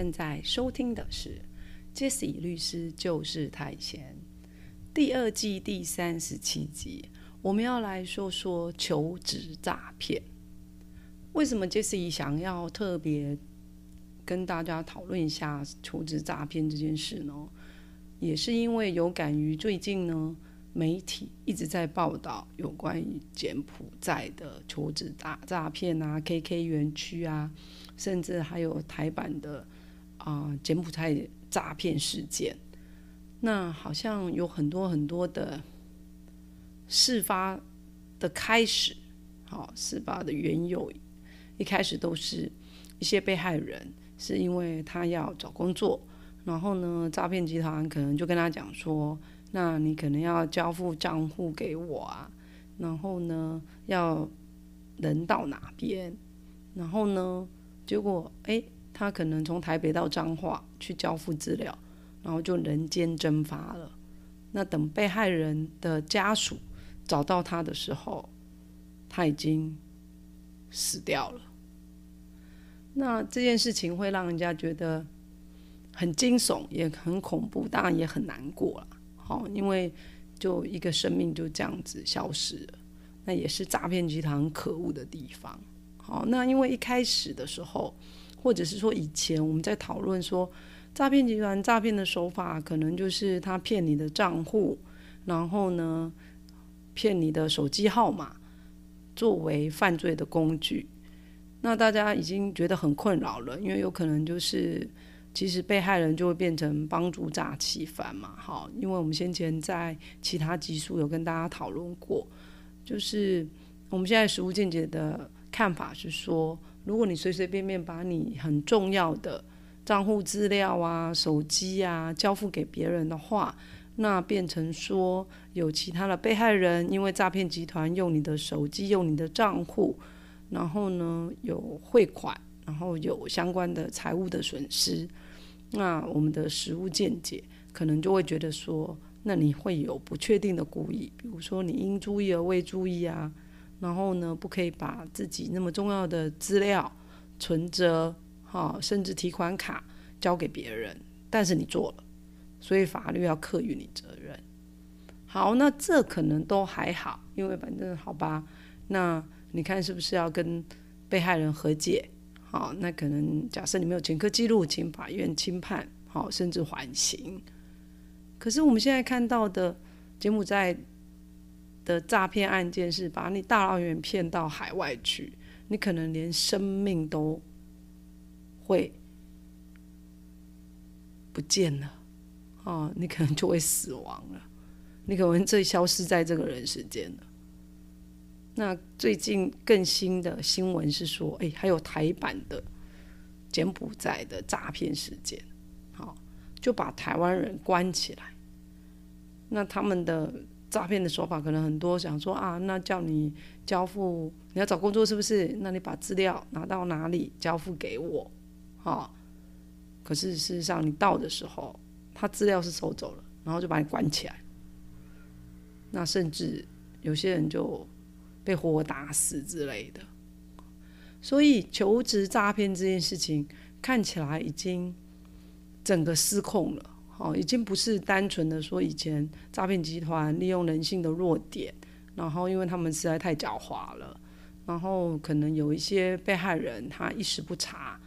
正在收听的是《Jesse 律师就是太闲》第二季第三十七集，我们要来说说求职诈骗。为什么 Jesse 想要特别跟大家讨论一下求职诈骗这件事呢？也是因为有感于最近呢，媒体一直在报道有关于柬埔寨的求职诈诈骗啊，KK 园区啊。甚至还有台版的啊柬埔寨诈骗事件，那好像有很多很多的事发的开始，好事发的缘由，一开始都是一些被害人是因为他要找工作，然后呢诈骗集团可能就跟他讲说，那你可能要交付账户给我啊，然后呢要人到哪边，然后呢。结果，哎，他可能从台北到彰化去交付资料，然后就人间蒸发了。那等被害人的家属找到他的时候，他已经死掉了。那这件事情会让人家觉得很惊悚，也很恐怖，当然也很难过了。好，因为就一个生命就这样子消失了，那也是诈骗集团可恶的地方。好，那因为一开始的时候，或者是说以前我们在讨论说，诈骗集团诈骗的手法，可能就是他骗你的账户，然后呢，骗你的手机号码，作为犯罪的工具。那大家已经觉得很困扰了，因为有可能就是其实被害人就会变成帮助诈欺犯嘛。好，因为我们先前在其他集数有跟大家讨论过，就是我们现在实物见解的。看法是说，如果你随随便便把你很重要的账户资料啊、手机啊交付给别人的话，那变成说有其他的被害人因为诈骗集团用你的手机、用你的账户，然后呢有汇款，然后有相关的财务的损失，那我们的实物见解可能就会觉得说，那你会有不确定的故意，比如说你应注意而未注意啊。然后呢，不可以把自己那么重要的资料、存折、哈，甚至提款卡交给别人，但是你做了，所以法律要课予你责任。好，那这可能都还好，因为反正好吧，那你看是不是要跟被害人和解？好，那可能假设你没有前科记录，请法院轻判，好，甚至缓刑。可是我们现在看到的柬埔寨。的诈骗案件是把你大老远骗到海外去，你可能连生命都会不见了，哦，你可能就会死亡了，你可能这消失在这个人世间了。那最近更新的新闻是说，哎，还有台版的柬埔寨的诈骗事件，好，就把台湾人关起来，那他们的。诈骗的手法可能很多，想说啊，那叫你交付，你要找工作是不是？那你把资料拿到哪里交付给我，哈。可是事实上，你到的时候，他资料是收走了，然后就把你关起来。那甚至有些人就被活活打死之类的。所以求职诈骗这件事情看起来已经整个失控了。哦，已经不是单纯的说以前诈骗集团利用人性的弱点，然后因为他们实在太狡猾了，然后可能有一些被害人他一时不察，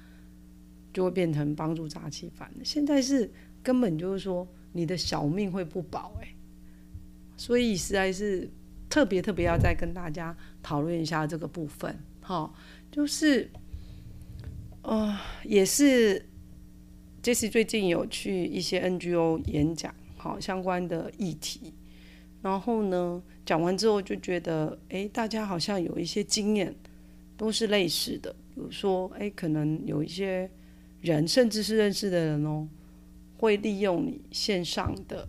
就会变成帮助诈欺犯。现在是根本就是说你的小命会不保哎，所以实在是特别特别要再跟大家讨论一下这个部分。哈，就是，呃，也是。Jesse 最近有去一些 NGO 演讲，好相关的议题，然后呢，讲完之后就觉得，哎，大家好像有一些经验，都是类似的。比如说，哎，可能有一些人，甚至是认识的人哦，会利用你线上的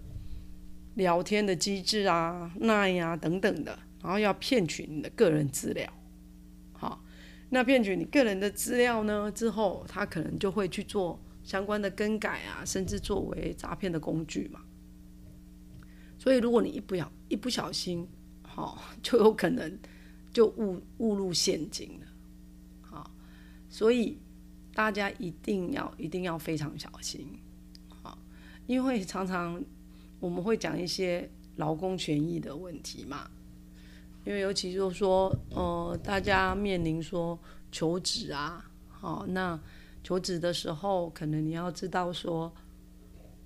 聊天的机制啊、那呀等等的，然后要骗取你的个人资料。好，那骗取你个人的资料呢之后，他可能就会去做相关的更改啊，甚至作为诈骗的工具嘛。所以，如果你一不小一不小心，好，就有可能就误误入陷阱了。好，所以大家一定要一定要非常小心，好，因为常常我们会讲一些劳工权益的问题嘛。因为尤其就是说，呃，大家面临说求职啊，好，那求职的时候，可能你要知道说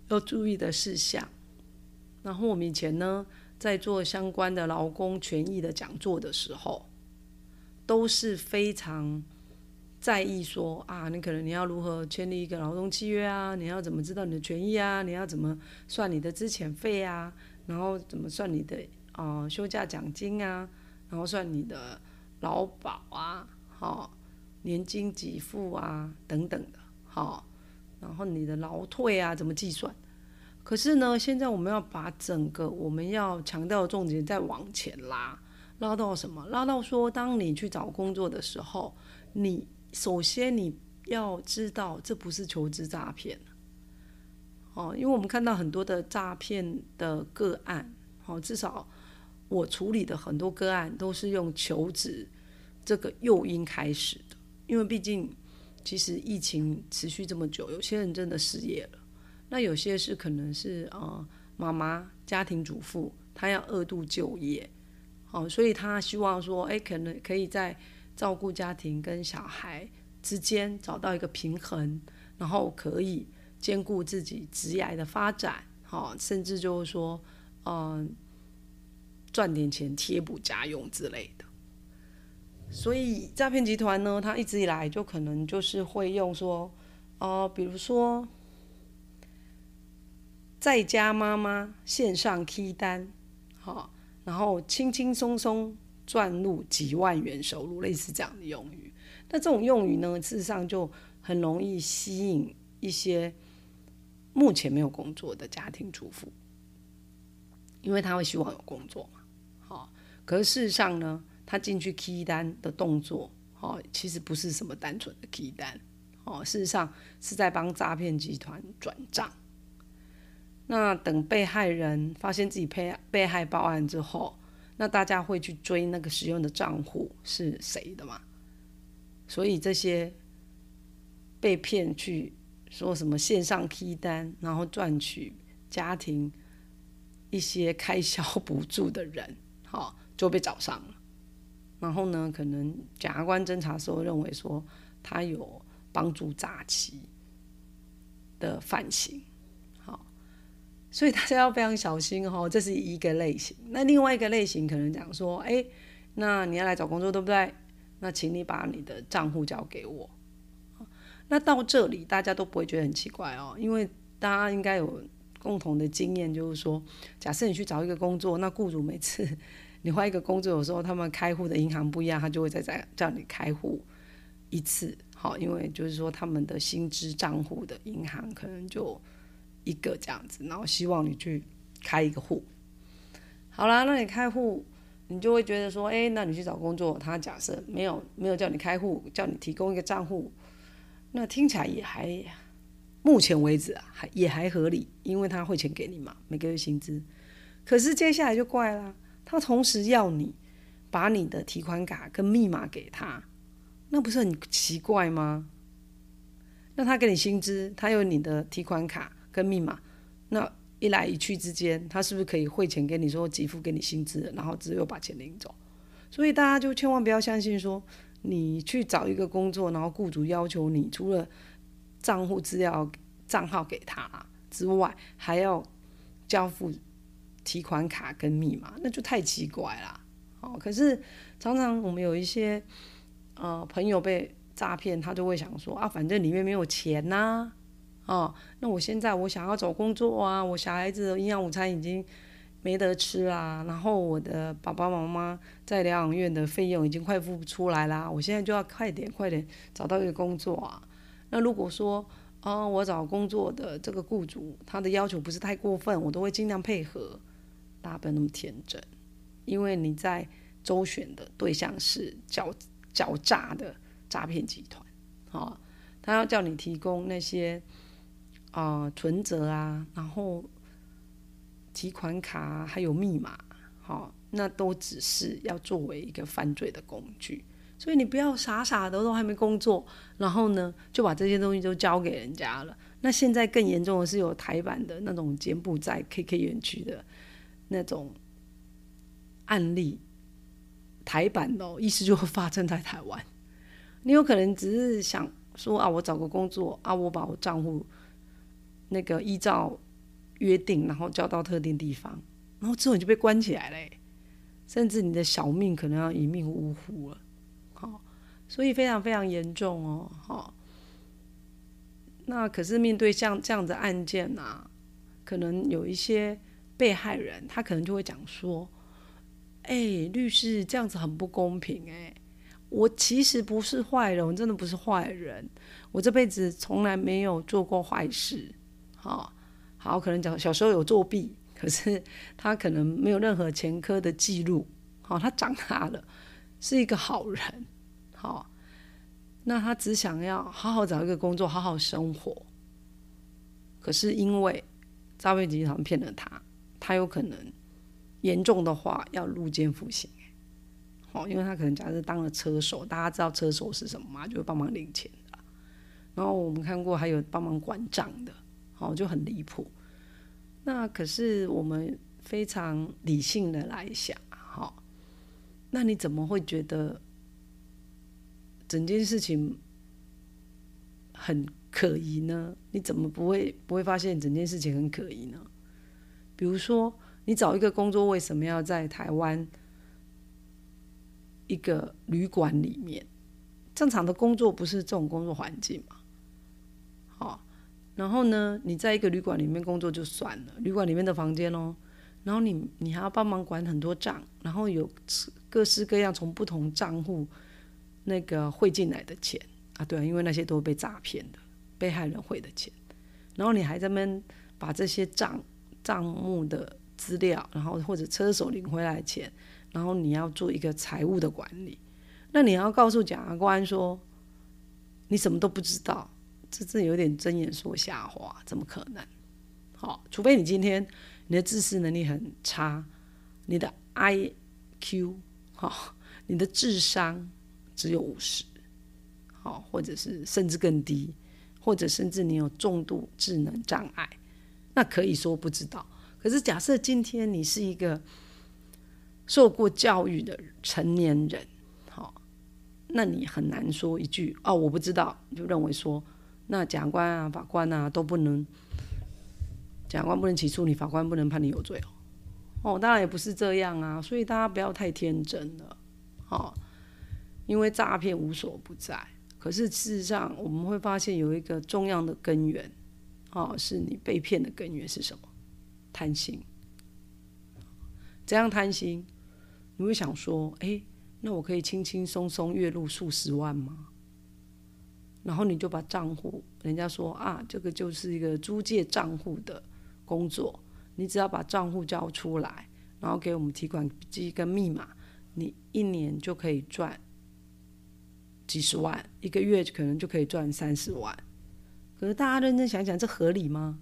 要注意的事项。然后我们以前呢，在做相关的劳工权益的讲座的时候，都是非常在意说啊，你可能你要如何签立一个劳动契约啊，你要怎么知道你的权益啊，你要怎么算你的资遣费啊，然后怎么算你的啊休假奖金啊，然后算你的劳保啊，好年金给付啊等等的，好，然后你的劳退啊怎么计算？可是呢，现在我们要把整个我们要强调的重点再往前拉，拉到什么？拉到说，当你去找工作的时候，你首先你要知道这不是求职诈骗，哦，因为我们看到很多的诈骗的个案，哦，至少我处理的很多个案都是用求职这个诱因开始，因为毕竟其实疫情持续这么久，有些人真的失业了。那有些是可能是呃妈妈家庭主妇，她要二度就业，好，所以她希望说，哎，可能可以在照顾家庭跟小孩之间找到一个平衡，然后可以兼顾自己职业的发展，好，甚至就是说，嗯，赚点钱贴补家用之类的。所以诈骗集团呢，他一直以来就可能就是会用说，哦，比如说。在家妈妈线上 K 单，好，然后轻轻松松赚入几万元收入，类似这样的用语。那这种用语呢，事实上就很容易吸引一些目前没有工作的家庭主妇，因为他会希望有工作嘛，好。可是事实上呢，他进去 key 单的动作，哦，其实不是什么单纯的 key 单，哦，事实上是在帮诈骗集团转账。那等被害人发现自己被被害报案之后，那大家会去追那个使用的账户是谁的嘛？所以这些被骗去说什么线上批单，然后赚取家庭一些开销补助的人，好就被找上了。然后呢，可能检察官侦查时候认为说他有帮助诈欺的犯行。所以大家要非常小心哦，这是一个类型。那另外一个类型可能讲说，哎，那你要来找工作对不对？那请你把你的账户交给我。那到这里大家都不会觉得很奇怪哦，因为大家应该有共同的经验，就是说，假设你去找一个工作，那雇主每次你换一个工作，有时候他们开户的银行不一样，他就会再再叫你开户一次。好，因为就是说他们的薪资账户的银行可能就。一个这样子，然后希望你去开一个户。好啦，那你开户，你就会觉得说，哎，那你去找工作，他假设没有没有叫你开户，叫你提供一个账户，那听起来也还，目前为止啊，还也还合理，因为他汇钱给你嘛，每个月薪资。可是接下来就怪啦，他同时要你把你的提款卡跟密码给他，那不是很奇怪吗？那他给你薪资，他有你的提款卡。跟密码，那一来一去之间，他是不是可以汇钱给你，说给付给你薪资，然后只有把钱领走？所以大家就千万不要相信说，你去找一个工作，然后雇主要求你除了账户资料、账号给他之外，还要交付提款卡跟密码，那就太奇怪啦。哦，可是常常我们有一些呃朋友被诈骗，他就会想说啊，反正里面没有钱呐。哦，那我现在我想要找工作啊，我小孩子营养午餐已经没得吃啦，然后我的爸爸妈妈在疗养院的费用已经快付不出来啦，我现在就要快点快点找到一个工作啊。那如果说，啊，我找工作的这个雇主他的要求不是太过分，我都会尽量配合。大家不要那么天真，因为你在周旋的对象是狡狡诈的诈骗集团，啊，他要叫你提供那些啊存折啊，然后。提款卡还有密码，好，那都只是要作为一个犯罪的工具，所以你不要傻傻的都还没工作，然后呢就把这些东西都交给人家了。那现在更严重的是有台版的那种柬埔寨 KK 园区的那种案例，台版的意思就会发生在台湾。你有可能只是想说啊，我找个工作啊，我把我账户那个依照。约定，然后交到特定地方，然后之后你就被关起来了，甚至你的小命可能要一命呜呼了。好，所以非常非常严重哦。好，那可是面对像这样的案件啊，可能有一些被害人，他可能就会讲说：“哎，律师这样子很不公平哎，我其实不是坏人，我真的不是坏人，我这辈子从来没有做过坏事。”好。好，可能讲小时候有作弊，可是他可能没有任何前科的记录。好，他长大了，是一个好人。好，那他只想要好好找一个工作，好好生活。可是因为诈骗集团骗了他，他有可能严重的话要入监服刑。好，因为他可能假设当了车手，大家知道车手是什么吗？就会帮忙领钱的。然后我们看过还有帮忙管账的。好，就很离谱。那可是我们非常理性的来想，好，那你怎么会觉得整件事情很可疑呢？你怎么不会不会发现整件事情很可疑呢？比如说，你找一个工作，为什么要在台湾一个旅馆里面？正常的工作不是这种工作环境吗？好。然后呢，你在一个旅馆里面工作就算了，旅馆里面的房间哦，然后你你还要帮忙管很多账，然后有各式各样从不同账户那个汇进来的钱啊，对啊，因为那些都被诈骗的被害人汇的钱，然后你还在那边把这些账账目的资料，然后或者车手领回来钱，然后你要做一个财务的管理，那你要告诉检察官说，你什么都不知道。这这有点睁眼说瞎话，怎么可能？好，除非你今天你的知识能力很差，你的 I Q 好，你的智商只有五十，好，或者是甚至更低，或者甚至你有重度智能障碍，那可以说不知道。可是假设今天你是一个受过教育的成年人，好，那你很难说一句哦，我不知道，就认为说。那检察官啊、法官啊都不能，检察官不能起诉你，法官不能判你有罪哦。哦，当然也不是这样啊，所以大家不要太天真了，哦，因为诈骗无所不在。可是事实上，我们会发现有一个重要的根源，哦，是你被骗的根源是什么？贪心。怎样贪心？你会想说，哎，那我可以轻轻松松月入数十万吗？然后你就把账户，人家说啊，这个就是一个租借账户的工作，你只要把账户交出来，然后给我们提款机跟密码，你一年就可以赚几十万，一个月可能就可以赚三十万。可是大家认真想想，这合理吗？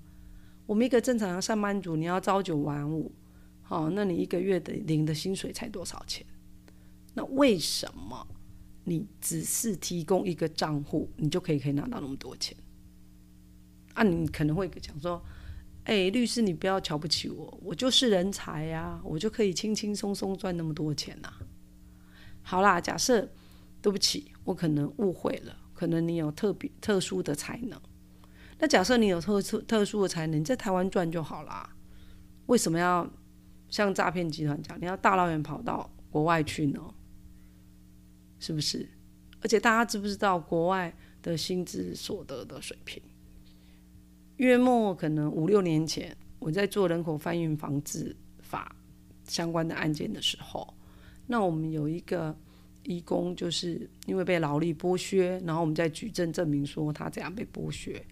我们一个正常的上班族，你要朝九晚五，好，那你一个月的领的薪水才多少钱？那为什么？你只是提供一个账户，你就可以可以拿到那么多钱啊？你可能会讲说：“哎，律师，你不要瞧不起我，我就是人才呀，我就可以轻轻松松赚那么多钱呐。”好啦，假设对不起，我可能误会了，可能你有特别特殊的才能。那假设你有特殊特殊的才能，在台湾赚就好啦。为什么要像诈骗集团讲，你要大老远跑到国外去呢？是不是？而且大家知不知道国外的薪资所得的水平？月末可能五六年前，我在做人口贩运防治法相关的案件的时候，那我们有一个义工，就是因为被劳力剥削，然后我们在举证证明说他怎样被剥削。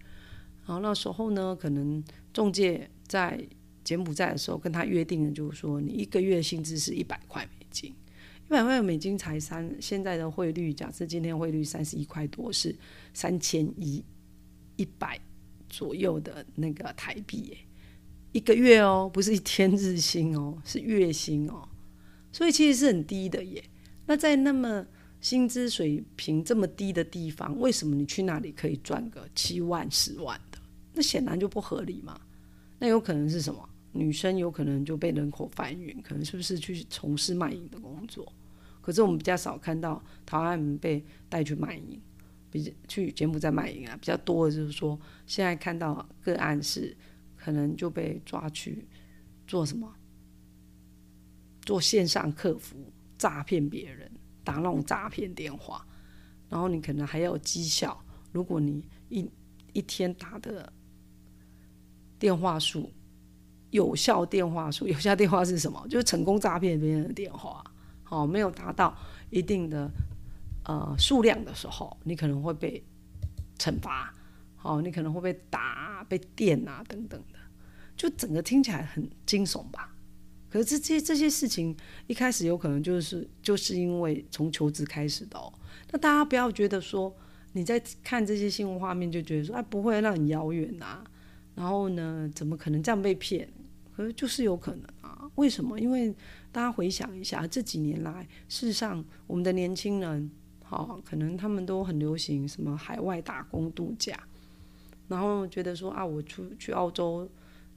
然后那时候呢，可能中介在柬埔寨的时候跟他约定的，就是说你一个月薪资是一百块美金，一百块美金才三，现在的汇率，假设今天汇率三十一块多，是三千一一百左右的那个台币耶。一个月哦，不是一天日薪哦，是月薪哦，所以其实是很低的耶。那在那么薪资水平这么低的地方，为什么你去那里可以赚个七万、十万？那显然就不合理嘛。那有可能是什么？女生有可能就被人口贩运，可能是不是去从事卖淫的工作？可是我们比较少看到台湾人被带去卖淫，比去柬埔寨卖淫啊，比较多的就是说，现在看到个案是。可能就被抓去做什么？做线上客服诈骗别人，打那种诈骗电话，然后你可能还要绩效。如果你一一天打的电话数有效电话数，有效电话是什么？就是成功诈骗别人的电话。好，没有达到一定的呃数量的时候，你可能会被惩罚。好，你可能会被打、被电啊等等的。就整个听起来很惊悚吧？可是这些这些事情一开始有可能就是就是因为从求职开始的哦。那大家不要觉得说你在看这些新闻画面就觉得说哎不会，那很遥远呐。然后呢，怎么可能这样被骗？可是就是有可能啊。为什么？因为大家回想一下这几年来，事实上我们的年轻人，好，可能他们都很流行什么海外打工度假，然后觉得说啊，我出去澳洲。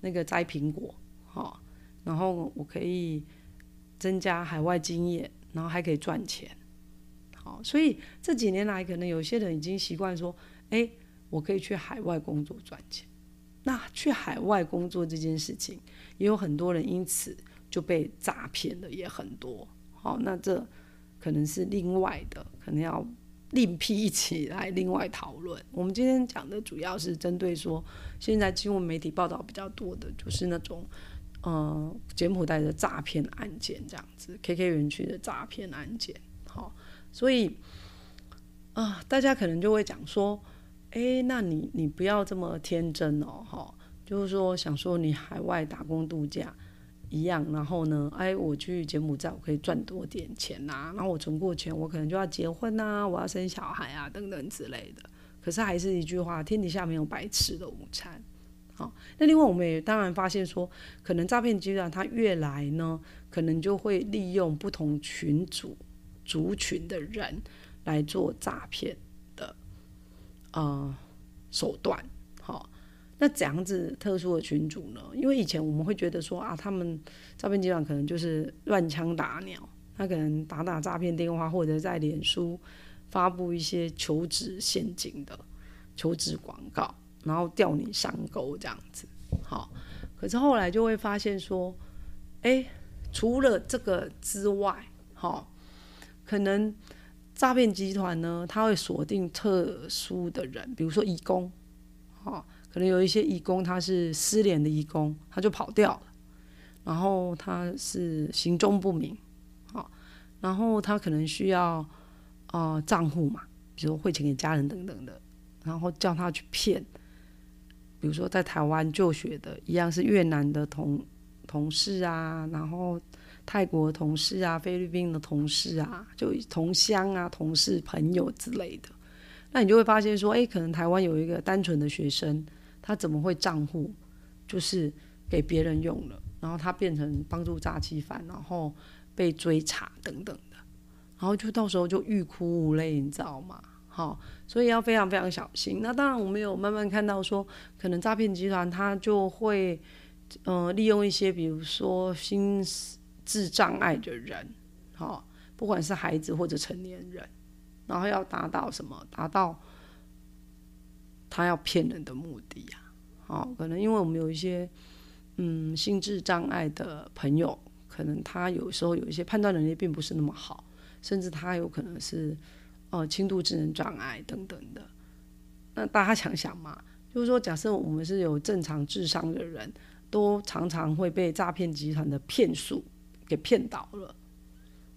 那个摘苹果，哈，然后我可以增加海外经验，然后还可以赚钱，好，所以这几年来，可能有些人已经习惯说，哎，我可以去海外工作赚钱。那去海外工作这件事情，也有很多人因此就被诈骗的也很多，好，那这可能是另外的，可能要。另辟一起来，另外讨论。我们今天讲的主要是针对说，现在新闻媒体报道比较多的，就是那种，呃，柬埔寨的诈骗案件这样子，KK 园区的诈骗案件。好，所以啊，大家可能就会讲说，哎，那你你不要这么天真哦，哈，就是说想说你海外打工度假。一样，然后呢？哎，我去柬埔寨，我可以赚多点钱呐。然后我存过钱，我可能就要结婚呐，我要生小孩啊，等等之类的。可是还是一句话，天底下没有白吃的午餐。好，那另外我们也当然发现说，可能诈骗集团它越来呢，可能就会利用不同群组族群的人来做诈骗呃手段。好。那怎样子特殊的群主呢？因为以前我们会觉得说啊，他们诈骗集团可能就是乱枪打鸟，他可能打打诈骗电话，或者在脸书发布一些求职陷阱的求职广告，然后钓你上钩这样子。好，可是后来就会发现说，哎，除了这个之外，好，可能诈骗集团呢，他会锁定特殊的人，比如说义工，哦。可能有一些义工，他是失联的义工，他就跑掉了，然后他是行踪不明，好，然后他可能需要呃账户嘛，比如汇钱给家人等等的，然后叫他去骗，比如说在台湾就学的一样是越南的同同事啊，然后泰国同事啊，菲律宾的同事啊，就同乡啊，同事朋友之类的，那你就会发现说，哎，可能台湾有一个单纯的学生。他怎么会账户就是给别人用了，然后他变成帮助诈欺犯，然后被追查等等的，然后就到时候就欲哭无泪，你知道吗？好，所以要非常非常小心。那当然，我们有慢慢看到说，可能诈骗集团他就会，呃，利用一些比如说新智障碍的人，好，不管是孩子或者成年人，然后要达到什么？达到。他要骗人的目的呀，好，可能因为我们有一些嗯心智障碍的朋友，可能他有时候有一些判断能力并不是那么好，甚至他有可能是呃轻度智能障碍等等的。那大家想想嘛，就是说，假设我们是有正常智商的人，都常常会被诈骗集团的骗术给骗倒了。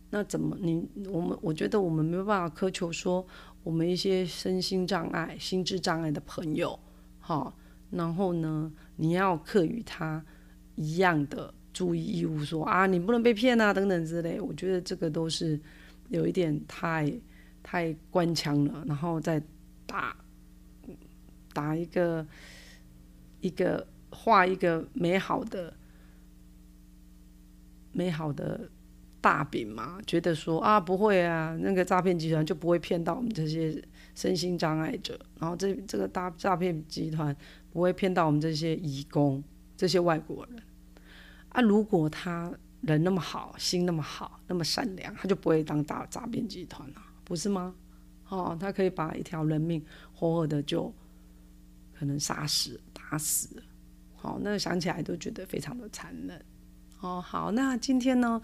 那怎么你我们我觉得我们没有办法苛求说我们一些身心障碍、心智障碍的朋友，好，然后呢，你要课予他一样的注意义务，说啊，你不能被骗啊，等等之类。我觉得这个都是有一点太太官腔了，然后再打打一个一个画一个美好的美好的。大饼嘛，觉得说啊不会啊，那个诈骗集团就不会骗到我们这些身心障碍者，然后这这个大诈骗集团不会骗到我们这些移工、这些外国人啊。如果他人那么好，心那么好，那么善良，他就不会当大诈骗集团了，不是吗？哦，他可以把一条人命活活的就可能杀死、打死，好，那想起来都觉得非常的残忍。哦，好，那今天呢？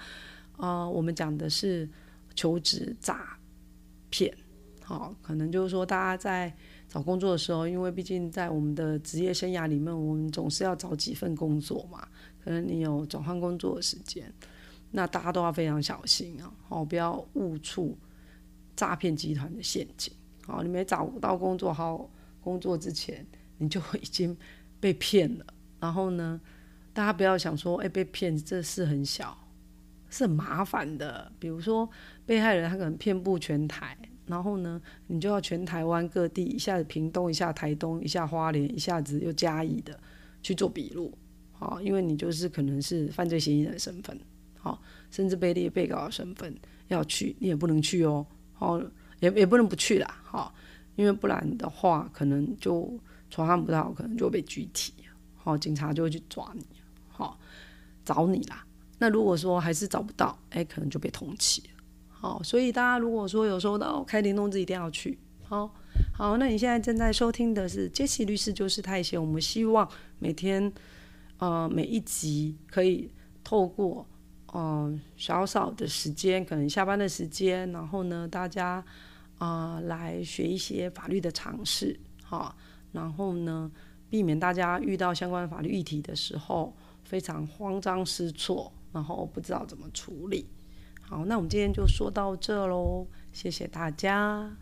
啊，我们讲的是求职诈骗，好，可能就是说大家在找工作的时候，因为毕竟在我们的职业生涯里面，我们总是要找几份工作嘛，可能你有转换工作的时间，那大家都要非常小心啊，好，不要误触诈骗集团的陷阱，好，你没找到工作好工作之前，你就已经被骗了，然后呢，大家不要想说，哎，被骗这事很小。是很麻烦的，比如说被害人他可能遍布全台，然后呢，你就要全台湾各地一下子屏东，一下台东，一下花莲，一下子又嘉义的去做笔录，好，因为你就是可能是犯罪嫌疑人的身份，好，甚至被列被告的身份要去，你也不能去哦，好，也也不能不去啦，好，因为不然的话，可能就传唤不到，可能就被拘提，好，警察就会去抓你，找你啦。那如果说还是找不到，哎，可能就被通缉了。好，所以大家如果说有收到开庭通知，一定要去。好，好，那你现在正在收听的是杰西律师就是太闲。我们希望每天，呃，每一集可以透过，嗯，少少的时间，可能下班的时间，然后呢，大家啊来学一些法律的常识，好，然后呢，避免大家遇到相关法律议题的时候非常慌张失措。然后不知道怎么处理，好，那我们今天就说到这喽，谢谢大家。